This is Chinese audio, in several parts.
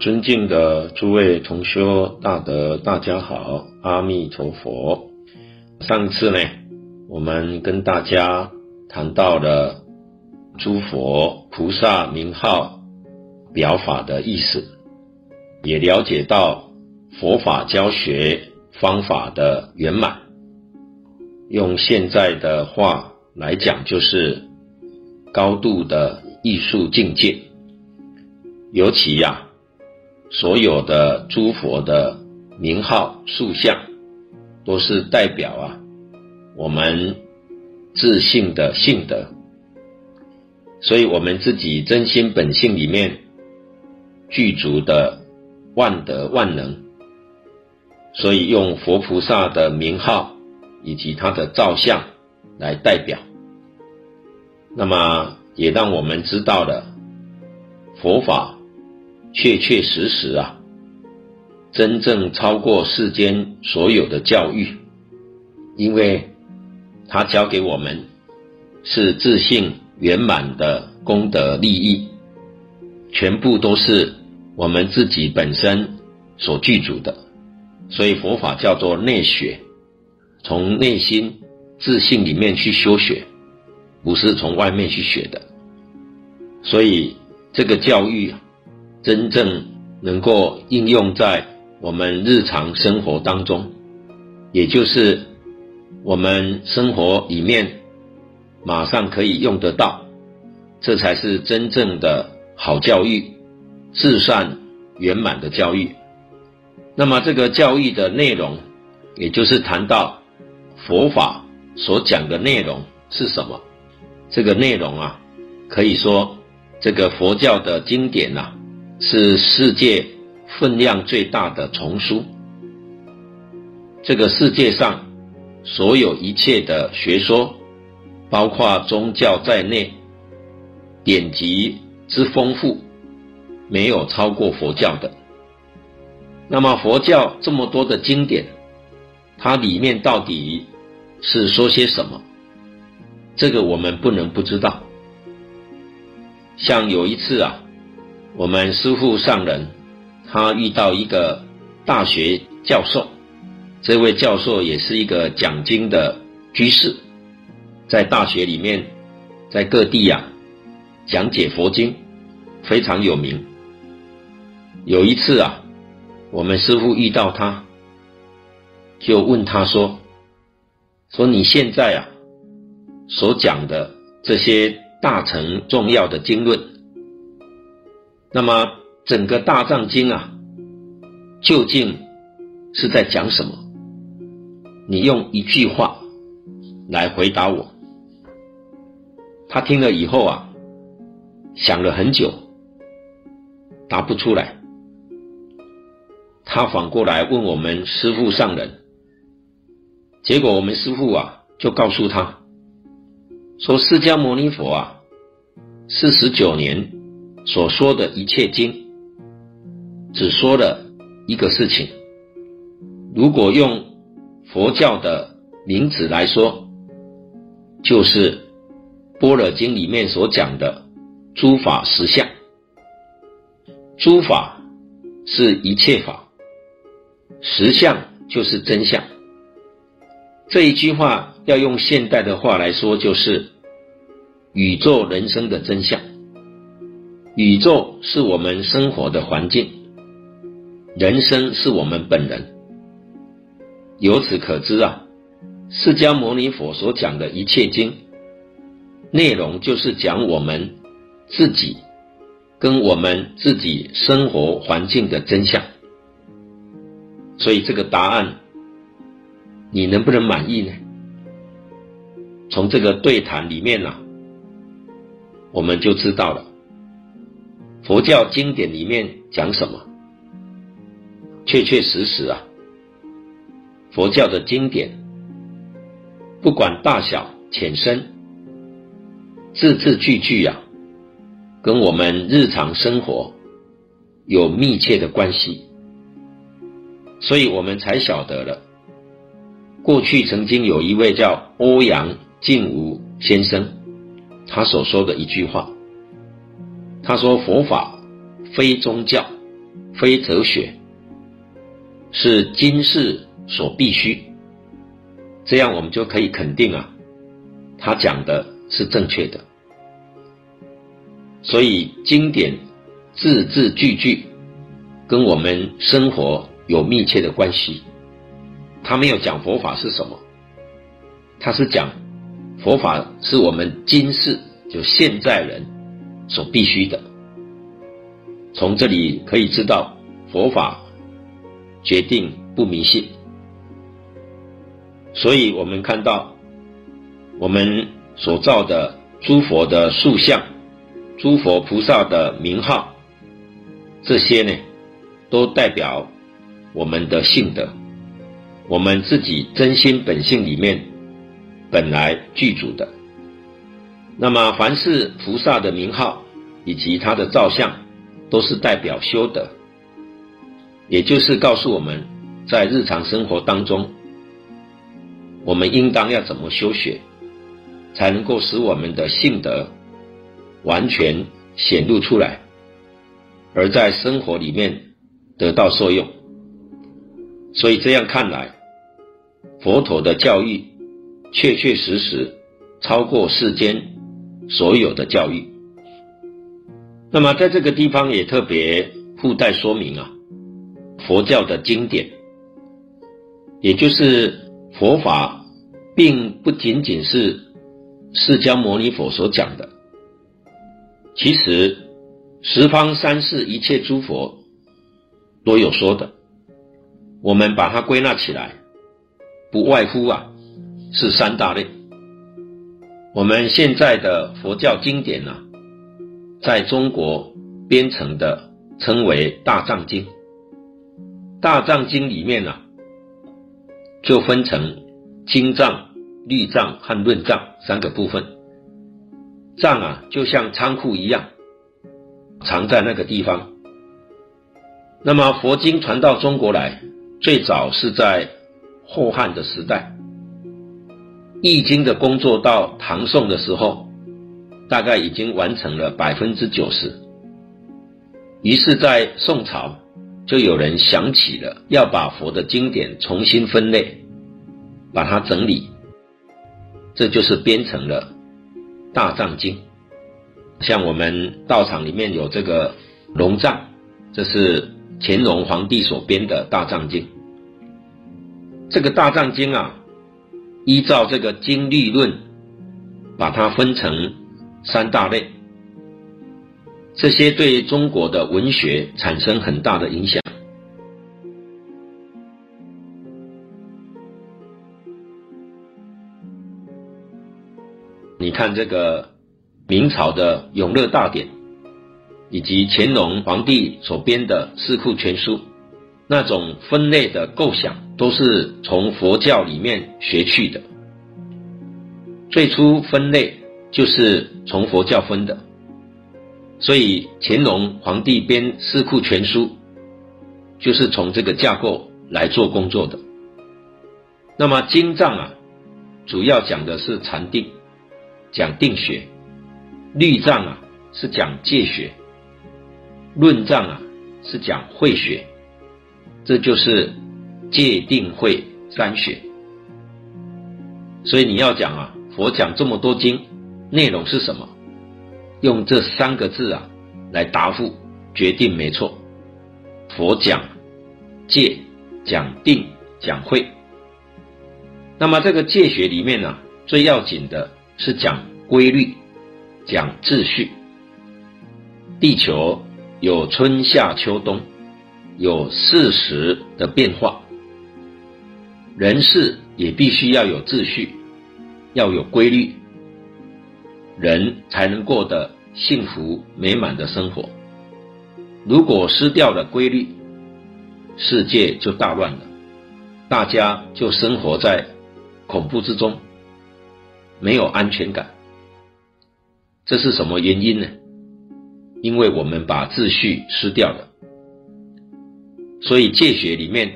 尊敬的诸位同修大德，大家好，阿弥陀佛。上次呢，我们跟大家谈到了诸佛菩萨名号表法的意思，也了解到佛法教学方法的圆满。用现在的话来讲，就是高度的艺术境界。尤其呀、所有的诸佛的名号塑像，都是代表啊我们自性的性德，所以我们自己真心本性里面具足的万德万能，所以用佛菩萨的名号以及他的造像来代表，那么也让我们知道了佛法。确确实实啊，真正超过世间所有的教育，因为它教给我们是自信圆满的功德利益，全部都是我们自己本身所具足的，所以佛法叫做内学，从内心自信里面去修学，不是从外面去学的，所以这个教育啊。真正能够应用在我们日常生活当中，也就是我们生活里面马上可以用得到，这才是真正的好教育，至善圆满的教育。那么这个教育的内容，也就是谈到佛法所讲的内容是什么？这个内容啊，可以说这个佛教的经典呐。是世界分量最大的丛书。这个世界上所有一切的学说，包括宗教在内，典籍之丰富，没有超过佛教的。那么佛教这么多的经典，它里面到底是说些什么？这个我们不能不知道。像有一次啊。我们师父上人，他遇到一个大学教授，这位教授也是一个讲经的居士，在大学里面，在各地呀、啊、讲解佛经，非常有名。有一次啊，我们师父遇到他，就问他说：“说你现在啊所讲的这些大乘重要的经论。”那么整个大藏经啊，究竟是在讲什么？你用一句话来回答我。他听了以后啊，想了很久，答不出来。他反过来问我们师父上人，结果我们师父啊就告诉他，说释迦牟尼佛啊，四十九年。所说的一切经，只说了一个事情。如果用佛教的名词来说，就是《般若经》里面所讲的诸法实相。诸法是一切法，实相就是真相。这一句话要用现代的话来说，就是宇宙人生的真相。宇宙是我们生活的环境，人生是我们本人。由此可知啊，释迦牟尼佛所讲的一切经，内容就是讲我们自己跟我们自己生活环境的真相。所以这个答案，你能不能满意呢？从这个对谈里面呢、啊，我们就知道了。佛教经典里面讲什么？确确实实啊，佛教的经典，不管大小浅深，字字句句啊，跟我们日常生活有密切的关系，所以我们才晓得了。过去曾经有一位叫欧阳靖无先生，他所说的一句话。他说：“佛法非宗教，非哲学，是今世所必须。这样我们就可以肯定啊，他讲的是正确的。所以经典字字句句跟我们生活有密切的关系。他没有讲佛法是什么，他是讲佛法是我们今世就现在人所必须的。从这里可以知道，佛法决定不迷信。所以我们看到，我们所造的诸佛的塑像、诸佛菩萨的名号，这些呢，都代表我们的性德，我们自己真心本性里面本来具足的。那么，凡是菩萨的名号以及他的造像，都是代表修德，也就是告诉我们在日常生活当中。我们应当要怎么修学，才能够使我们的性德完全显露出来，而在生活里面得到受用。所以这样看来，佛陀的教育确确实实超过世间所有的教育。那么在这个地方也特别附带说明啊，佛教的经典，也就是。佛法并不仅仅是释迦牟尼佛所讲的，其实十方三世一切诸佛都有说的。我们把它归纳起来，不外乎啊是三大类。我们现在的佛教经典呢、在中国编成的称为《大藏经》。《大藏经》里面呢、就分成经藏、律藏和论藏三个部分。藏啊，就像仓库一样，藏在那个地方。那么佛经传到中国来，最早是在后汉的时代。译经的工作到唐宋的时候，大概已经完成了百分之九十。于是，在宋朝。就有人想起了要把佛的经典重新分类，把它整理，这就是编成了《大藏经》。像我们道场里面有这个龙藏，这是乾隆皇帝所编的《大藏经》。这个《大藏经》啊，依照这个经律论，把它分成三大类。这些对中国的文学产生很大的影响。你看这个明朝的《永乐大典》，以及乾隆皇帝所编的《四库全书》，那种分类的构想，都是从佛教里面学去的。最初分类就是从佛教分的。所以乾隆皇帝编《四库全书》，就是从这个架构来做工作的。那么经藏啊，主要讲的是禅定，讲定学；律藏啊是讲戒学；论藏啊是讲慧学。这就是戒定慧三学。所以你要讲啊，佛讲这么多经，内容是什么？用这三个字啊来答复，决定没错。佛讲戒，讲定，讲慧。那么这个戒学里面呢、最要紧的是讲规律，讲秩序。地球有春夏秋冬，有四时的变化，人事也必须要有秩序，要有规律。人才能过得幸福美满的生活。如果失掉了规律，世界就大乱了，大家就生活在恐怖之中，没有安全感。这是什么原因呢？因为我们把秩序失掉了。所以戒学里面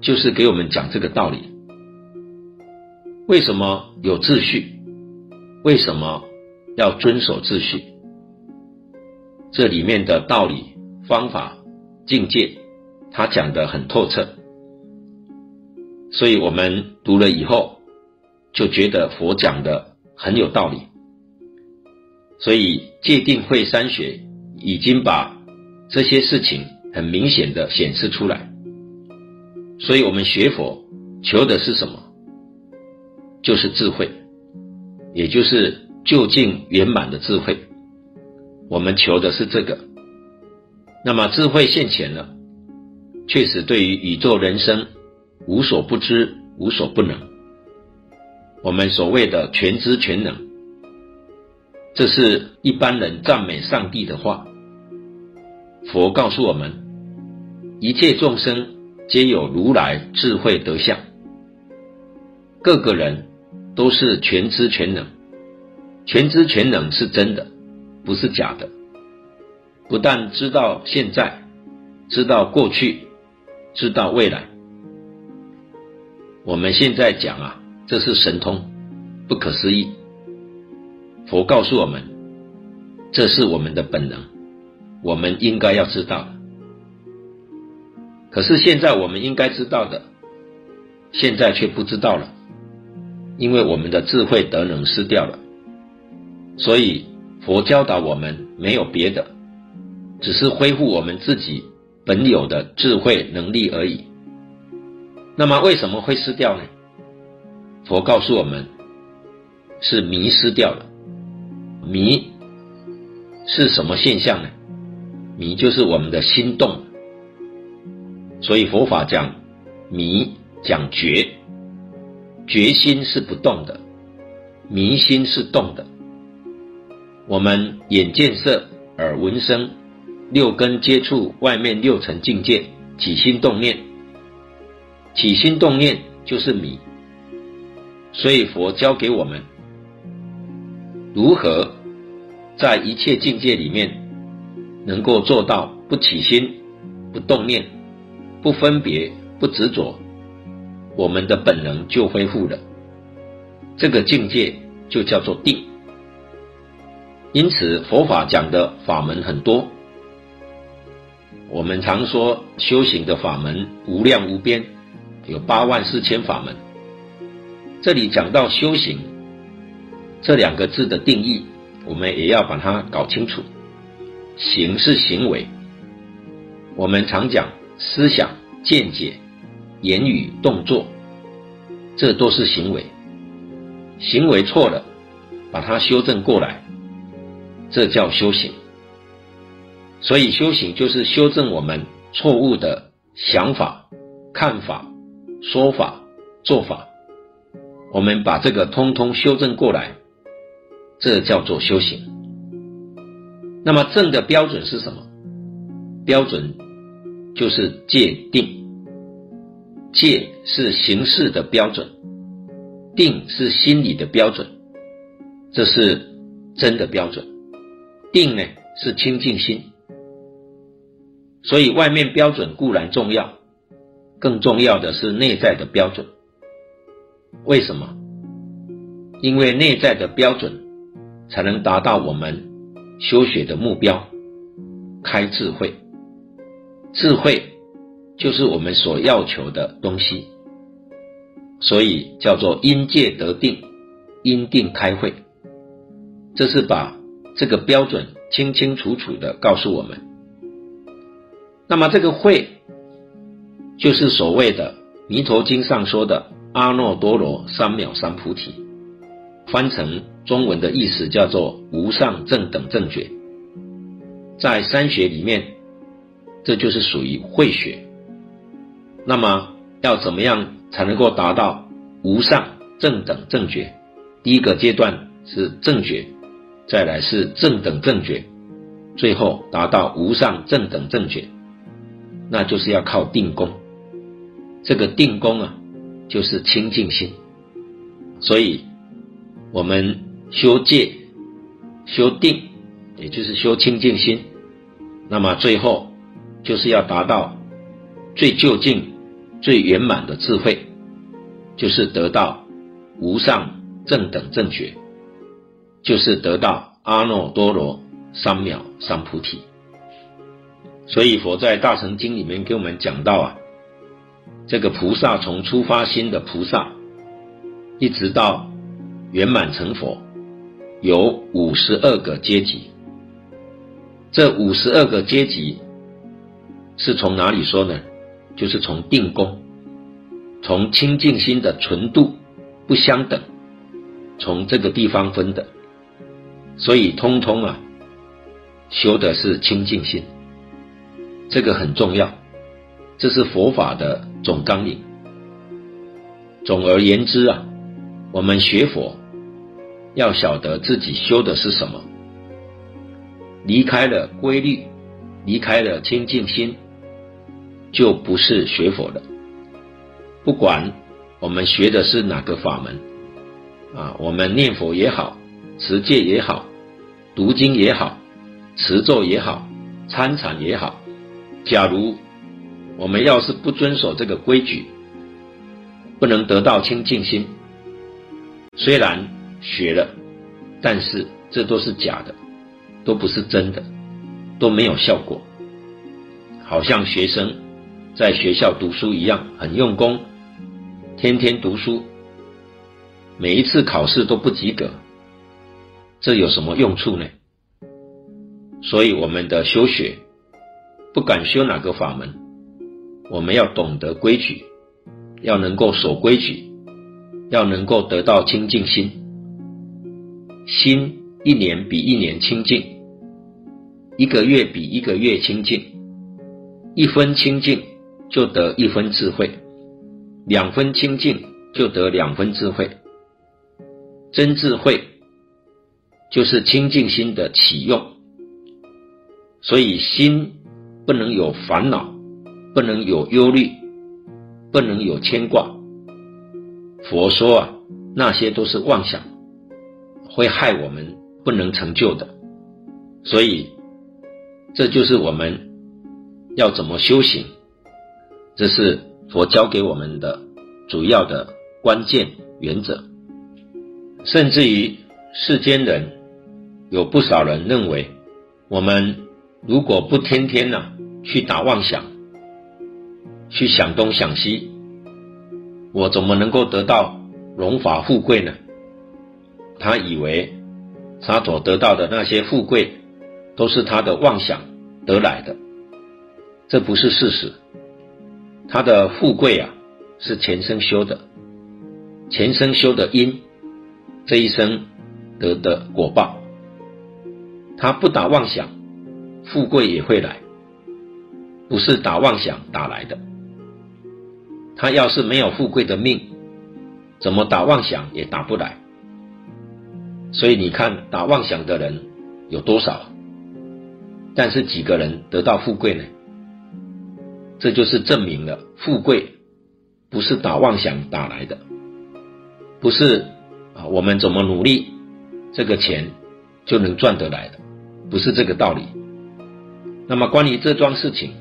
就是给我们讲这个道理。为什么有秩序？为什么要遵守秩序？这里面的道理、方法境界，他讲得很透彻，所以我们读了以后，就觉得佛讲的很有道理。所以戒定慧三学已经把这些事情很明显的显示出来。所以我们学佛求的是什么？就是智慧，也就是究竟圆满的智慧。我们求的是这个。那么智慧现前了，确实对于宇宙人生无所不知、无所不能。我们所谓的全知全能，这是一般人赞美上帝的话。佛告诉我们，一切众生皆有如来智慧德相，各个人都是全知全能。全知全能是真的，不是假的。不但知道现在，知道过去，知道未来。我们现在讲啊，这是神通，不可思议。佛告诉我们，这是我们的本能，我们应该要知道。可是现在我们应该知道的，现在却不知道了，因为我们的智慧德能失掉了。所以佛教导我们，没有别的。只是恢复我们自己本有的智慧能力而已。那么为什么会失掉呢？佛告诉我们，是迷失掉了。迷是什么现象呢？迷就是我们的心动。所以佛法讲迷，讲觉，觉心是不动的，迷心是动的。我们眼见色，耳闻声。六根接触外面六层境界，起心动念，起心动念就是迷。所以佛教给我们如何在一切境界里面能够做到不起心、不动念、不分别、不执着，我们的本能就恢复了。这个境界就叫做定。因此佛法讲的法门很多。我们常说修行的法门无量无边，有八万四千法门。这里讲到修行这两个字的定义，我们也要把它搞清楚。行是行为，我们常讲思想、见解、言语、动作，这都是行为。行为错了，把它修正过来，这叫修行。所以修行就是修正我们错误的想法、看法、说法、做法，我们把这个通通修正过来，这叫做修行。那么正的标准是什么？标准就是界定。戒是形式的标准，定是心理的标准，这是真的标准。定呢是清净心。所以，外面标准固然重要，更重要的是内在的标准。为什么？因为内在的标准，才能达到我们修学的目标，开智慧。智慧就是我们所要求的东西，所以叫做因戒得定，因定开慧。这是把这个标准清清楚楚地告诉我们。那么这个慧，就是所谓的《弥陀经》上说的阿耨多罗三藐三菩提，翻成中文的意思叫做无上正等正觉。在三学里面，这就是属于慧学。那么要怎么样才能够达到无上正等正觉？第一个阶段是正觉，再来是正等正觉，最后达到无上正等正觉。那就是要靠定功，这个定功啊，就是清净心。所以，我们修戒、修定，也就是修清净心。那么最后，就是要达到最究竟、最圆满的智慧，就是得到无上正等正觉，就是得到阿耨多罗三藐三菩提。所以佛在《大乘经》里面给我们讲到啊，这个菩萨从初发心的菩萨，一直到圆满成佛，有五十二个阶级。这五十二个阶级是从哪里说呢？就是从定功，从清净心的纯度不相等，从这个地方分的。所以通通啊，修的是清净心。这个很重要，这是佛法的总纲领。总而言之啊，我们学佛要晓得自己修的是什么，离开了规律，离开了清净心，就不是学佛了。不管我们学的是哪个法门，啊，我们念佛也好，持戒也好，读经也好，持咒也好，参禅也好。假如我们要是不遵守这个规矩，不能得到清净心，虽然学了，但是这都是假的，都不是真的，都没有效果。好像学生在学校读书一样，很用功，天天读书，每一次考试都不及格，这有什么用处呢？所以我们的修学。不管修哪个法门，我们要懂得规矩，要能够守规矩，要能够得到清净心。心一年比一年清净，一个月比一个月清净，一分清净就得一分智慧，两分清净就得两分智慧。真智慧就是清净心的启用，所以心。不能有烦恼，不能有忧虑，不能有牵挂。佛说啊，那些都是妄想，会害我们不能成就的。所以，这就是我们要怎么修行，这是佛教给我们的主要的关键原则。甚至于世间人有不少人认为，我们如果不天天呢、去打妄想，去想东想西，我怎么能够得到荣华富贵呢？他以为他所得到的那些富贵都是他的妄想得来的，这不是事实。他的富贵啊，是前生修的，前生修的因，这一生得的果报。他不打妄想，富贵也会来。不是打妄想打来的，他要是没有富贵的命，怎么打妄想也打不来。所以你看，打妄想的人有多少？但是几个人得到富贵呢？这就是证明了富贵不是打妄想打来的，不是啊，我们怎么努力，这个钱就能赚得来的，不是这个道理。那么关于这桩事情。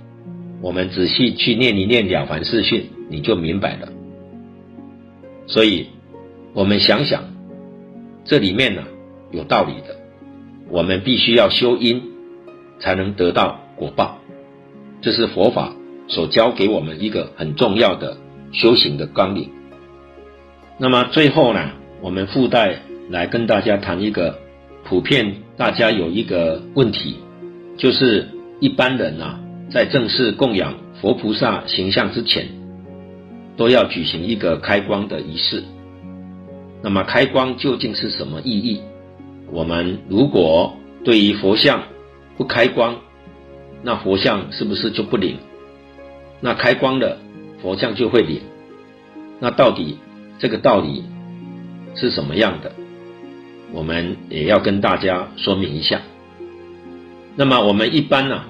我们仔细去念一念《了凡四训》，你就明白了。所以，我们想想，这里面呢有道理的。我们必须要修因，才能得到果报。这是佛法所教给我们一个很重要的修行的纲领。那么最后呢，我们附带来跟大家谈一个普遍大家有一个问题，就是一般人啊。在正式供养佛菩萨形象之前，都要举行一个开光的仪式。那么开光究竟是什么意义？我们如果对于佛像不开光，那佛像是不是就不灵？那开光了，佛像就会灵？那到底这个道理是什么样的？我们也要跟大家说明一下。那么我们一般呢、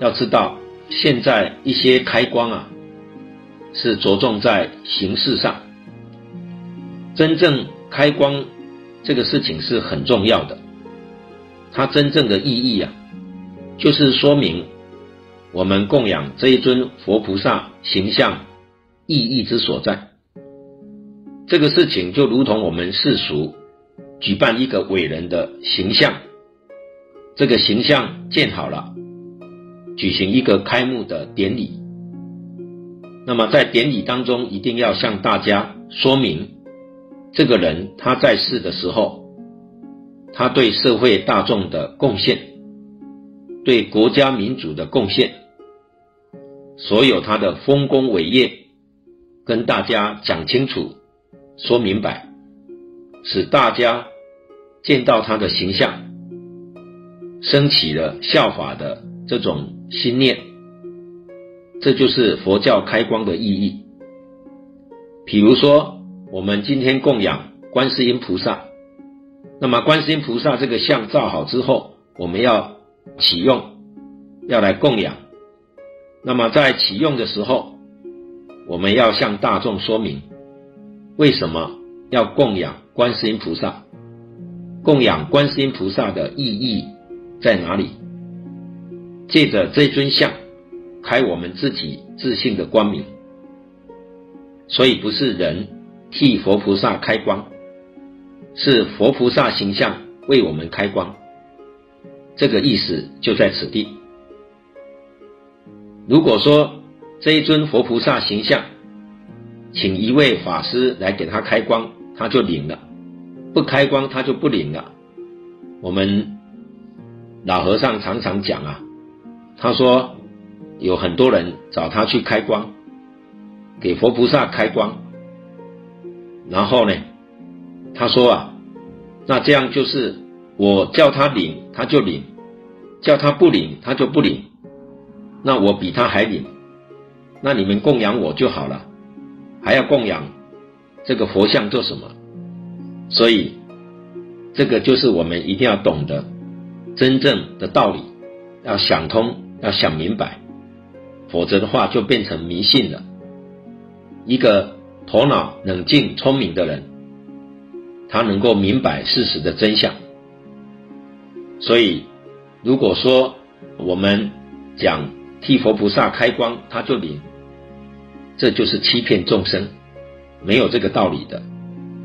要知道，现在一些开光啊，是着重在形式上。真正开光这个事情是很重要的，它真正的意义啊，就是说明我们供养这一尊佛菩萨形象意义之所在。这个事情就如同我们世俗举办一个伟人的形象，这个形象建好了。举行一个开幕的典礼。那么在典礼当中，一定要向大家说明，这个人他在世的时候，他对社会大众的贡献，对国家民族的贡献，所有他的丰功伟业，跟大家讲清楚，说明白，使大家见到他的形象，升起了效法的这种心念，这就是佛教开光的意义。比如说，我们今天供养观世音菩萨，那么观世音菩萨这个像造好之后，我们要启用，要来供养。那么在启用的时候，我们要向大众说明，为什么要供养观世音菩萨？供养观世音菩萨的意义在哪里？借着这尊像，开我们自己自信的光明。所以不是人替佛菩萨开光，是佛菩萨形象为我们开光。这个意思就在此地。如果说这一尊佛菩萨形象，请一位法师来给他开光，他就领了；不开光，他就不领了。我们老和尚常常讲啊，他说有很多人找他去开光，给佛菩萨开光，然后呢，他说啊，那这样就是我叫他领，他就领；叫他不领，他就不领。那我比他还灵，那你们供养我就好了，还要供养这个佛像做什么？所以，这个就是我们一定要懂得真正的道理，要想通，要想明白，否则的话就变成迷信了。一个头脑冷静、聪明的人，他能够明白事实的真相。所以，如果说我们讲，替佛菩萨开光，他就灵，这就是欺骗众生，没有这个道理的。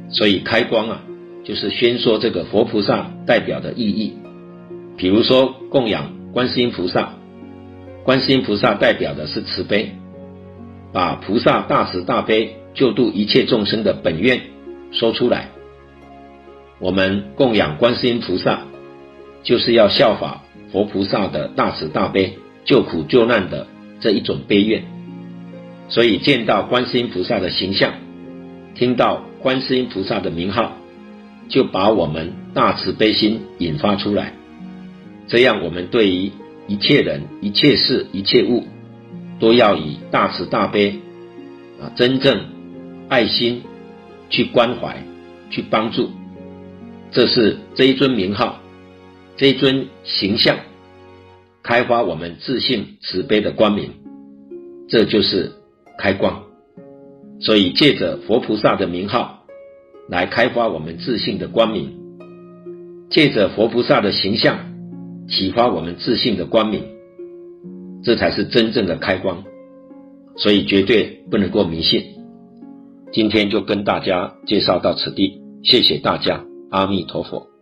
所以开光啊，就是宣说这个佛菩萨代表的意义。比如说供养观世音菩萨，观世音菩萨代表的是慈悲，把菩萨大慈大悲救度一切众生的本愿说出来。我们供养观世音菩萨，就是要效法佛菩萨的大慈大悲。救苦救难的这一种悲愿，所以见到观世音菩萨的形象，听到观世音菩萨的名号，就把我们大慈悲心引发出来。这样，我们对于一切人、一切事、一切物，都要以大慈大悲啊，真正爱心去关怀、去帮助。这是这一尊名号，这尊形象。开发我们自信慈悲的光明，这就是开光。所以借着佛菩萨的名号来开发我们自信的光明，借着佛菩萨的形象启发我们自信的光明，这才是真正的开光。所以绝对不能够迷信。今天就跟大家介绍到此地，谢谢大家，阿弥陀佛。